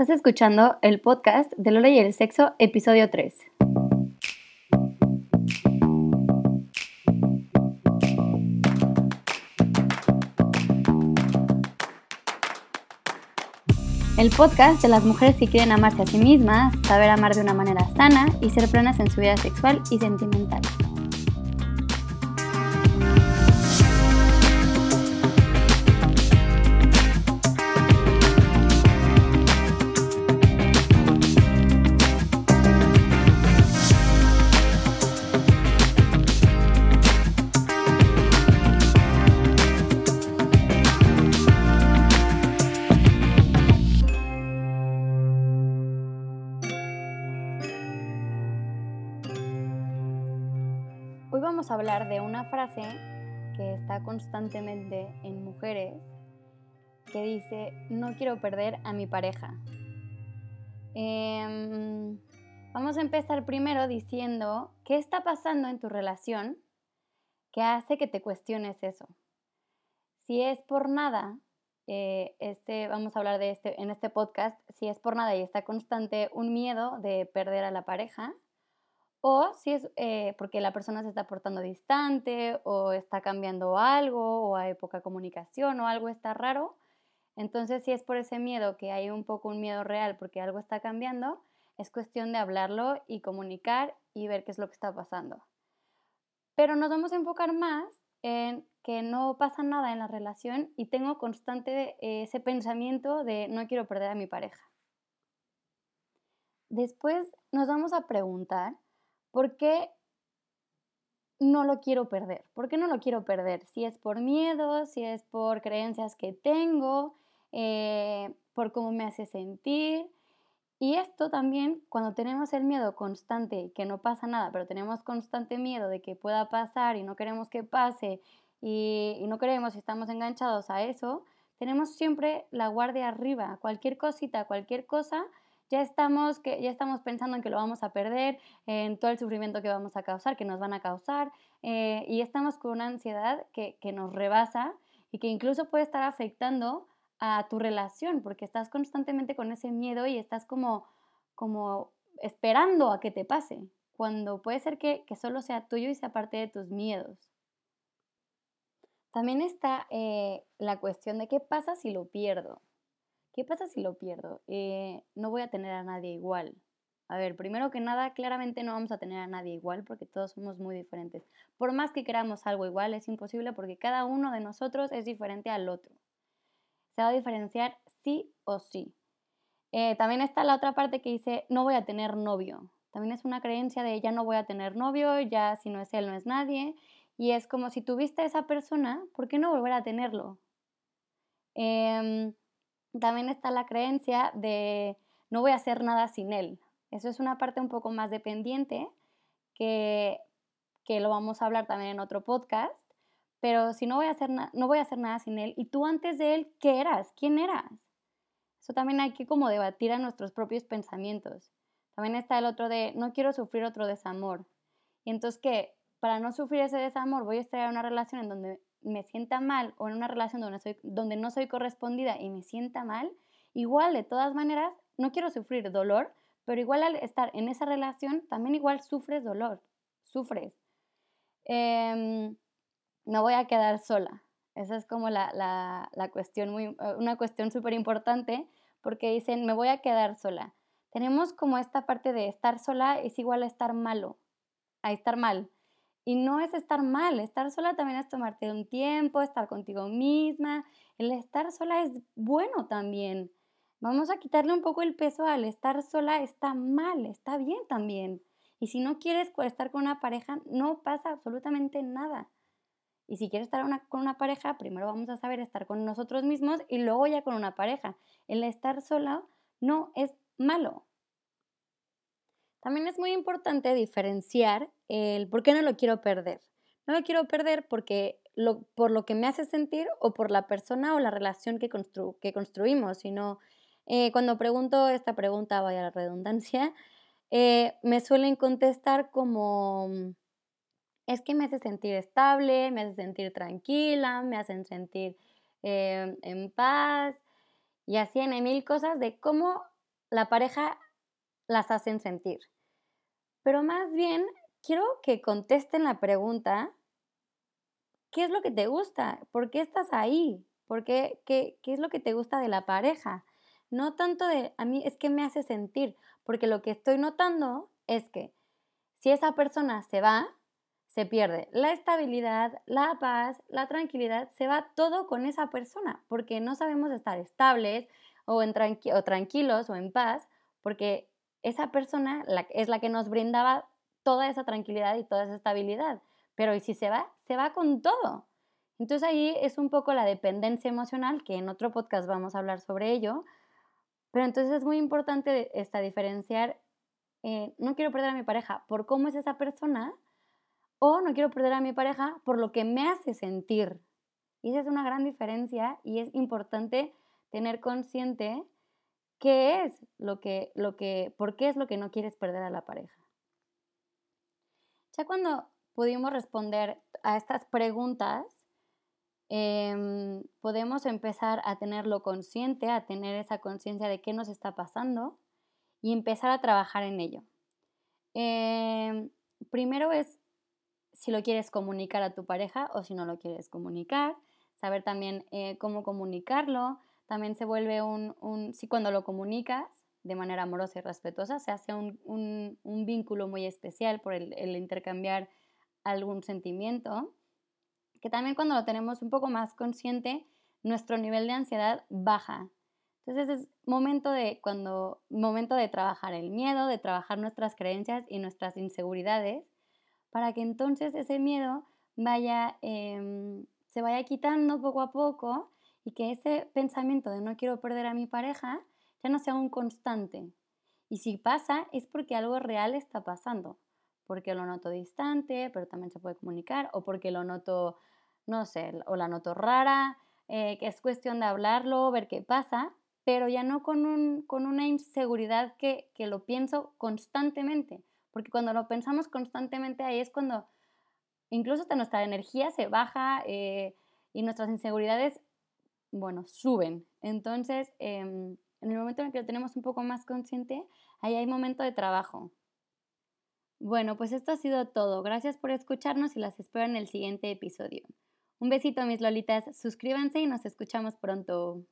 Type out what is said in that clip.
Estás escuchando el podcast de Lola y el Sexo, episodio 3. El podcast de las mujeres que quieren amarse a sí mismas, saber amar de una manera sana y ser plenas en su vida sexual y sentimental. Vamos a hablar de una frase que está constantemente en mujeres que dice, no quiero perder a mi pareja. Em, vamos a empezar primero diciendo qué está pasando en tu relación que hace que te cuestiones eso. Si es por nada, eh, este, vamos a hablar de este en este podcast, si es por nada y está constante un miedo de perder a la pareja, o si es eh, porque la persona se está portando distante o está cambiando algo o hay poca comunicación o algo está raro. Entonces, si es por ese miedo, que hay un poco un miedo real porque algo está cambiando, es cuestión de hablarlo y comunicar y ver qué es lo que está pasando. Pero nos vamos a enfocar más en que no pasa nada en la relación y tengo constante ese pensamiento de no quiero perder a mi pareja. Después nos vamos a preguntar ¿Por qué no lo quiero perder? ¿Por qué no lo quiero perder? Si es por miedo, si es por creencias que tengo, eh, por cómo me hace sentir. Y esto también, cuando tenemos el miedo constante que no pasa nada, pero tenemos constante miedo de que pueda pasar y no queremos que pase y, y no queremos y estamos enganchados a eso, tenemos siempre la guardia arriba. Cualquier cosita, cualquier cosa, ya estamos, que, ya estamos pensando en que lo vamos a perder, en todo el sufrimiento que vamos a causar, que nos van a causar, eh, y estamos con una ansiedad que, que nos rebasa y que incluso puede estar afectando a tu relación, porque estás constantemente con ese miedo y estás como, como esperando a que te pase, cuando puede ser que, que solo sea tuyo y sea parte de tus miedos. También está eh, la cuestión de qué pasa si lo pierdo. ¿Qué pasa si lo pierdo? Eh, no voy a tener a nadie igual. A ver, primero que nada, claramente no vamos a tener a nadie igual porque todos somos muy diferentes. Por más que queramos algo igual, es imposible porque cada uno de nosotros es diferente al otro. Se va a diferenciar sí o sí. Eh, también está la otra parte que dice, no voy a tener novio. También es una creencia de ya no voy a tener novio, ya si no es él no es nadie. Y es como si tuviste a esa persona, ¿por qué no volver a tenerlo? Eh, también está la creencia de no voy a hacer nada sin él. Eso es una parte un poco más dependiente que, que lo vamos a hablar también en otro podcast. Pero si no voy, a hacer no voy a hacer nada sin él, y tú antes de él, ¿qué eras? ¿Quién eras? Eso también hay que como debatir a nuestros propios pensamientos. También está el otro de no quiero sufrir otro desamor. Y entonces, ¿qué? Para no sufrir ese desamor voy a estar en una relación en donde me sienta mal o en una relación donde, soy, donde no soy correspondida y me sienta mal, igual de todas maneras no quiero sufrir dolor, pero igual al estar en esa relación también igual sufres dolor, sufres. Eh, no voy a quedar sola. Esa es como la, la, la cuestión, muy, eh, una cuestión súper importante porque dicen, me voy a quedar sola. Tenemos como esta parte de estar sola es igual a estar malo, a estar mal. Y no es estar mal, estar sola también es tomarte un tiempo, estar contigo misma. El estar sola es bueno también. Vamos a quitarle un poco el peso al estar sola, está mal, está bien también. Y si no quieres estar con una pareja, no pasa absolutamente nada. Y si quieres estar con una pareja, primero vamos a saber estar con nosotros mismos y luego ya con una pareja. El estar sola no es malo. También es muy importante diferenciar el por qué no lo quiero perder. No lo quiero perder porque lo, por lo que me hace sentir o por la persona o la relación que, que construimos, sino eh, cuando pregunto esta pregunta, vaya la redundancia, eh, me suelen contestar como, es que me hace sentir estable, me hace sentir tranquila, me hacen sentir eh, en paz y así en mil cosas de cómo la pareja las hacen sentir. Pero más bien, quiero que contesten la pregunta, ¿qué es lo que te gusta? ¿Por qué estás ahí? ¿Por qué, qué, qué es lo que te gusta de la pareja? No tanto de, a mí es que me hace sentir, porque lo que estoy notando es que si esa persona se va, se pierde la estabilidad, la paz, la tranquilidad, se va todo con esa persona, porque no sabemos estar estables o, en o tranquilos o en paz, porque esa persona es la que nos brindaba toda esa tranquilidad y toda esa estabilidad. Pero ¿y si se va? Se va con todo. Entonces ahí es un poco la dependencia emocional, que en otro podcast vamos a hablar sobre ello. Pero entonces es muy importante esta diferenciar, eh, no quiero perder a mi pareja por cómo es esa persona, o no quiero perder a mi pareja por lo que me hace sentir. Y esa es una gran diferencia y es importante tener consciente qué es lo que, lo que, por qué es lo que no quieres perder a la pareja. Ya cuando pudimos responder a estas preguntas, em, podemos empezar a tenerlo consciente, a tener esa conciencia de qué nos está pasando y empezar a trabajar en ello. Em, primero es si lo quieres comunicar a tu pareja o si no lo quieres comunicar, saber también eh, cómo comunicarlo, también se vuelve un, un, si cuando lo comunicas de manera amorosa y respetuosa, se hace un, un vínculo muy especial por el, el, intercambiar algún sentimiento, que también cuando lo tenemos un poco más consciente, nuestro nivel de ansiedad baja. Entonces es momento de, cuando, momento de trabajar el miedo, de trabajar nuestras creencias y nuestras inseguridades para que entonces ese miedo vaya, em, se vaya quitando poco a poco y que ese pensamiento de no quiero perder a mi pareja ya no sea un constante. Y si pasa es porque algo real está pasando, porque lo noto distante, pero también se puede comunicar, o porque lo noto, no sé, o la noto rara, eh, que es cuestión de hablarlo, ver qué pasa, pero ya no con, un, con una inseguridad que, que lo pienso constantemente, porque cuando lo pensamos constantemente ahí es cuando incluso hasta nuestra energía se baja eh, y nuestras inseguridades, bueno, suben. Entonces, em, en el momento en el que lo tenemos un poco más consciente, ahí hay momento de trabajo. Bueno, pues esto ha sido todo. Gracias por escucharnos y las espero en el siguiente episodio. Un besito, mis lolitas. Suscríbanse y nos escuchamos pronto.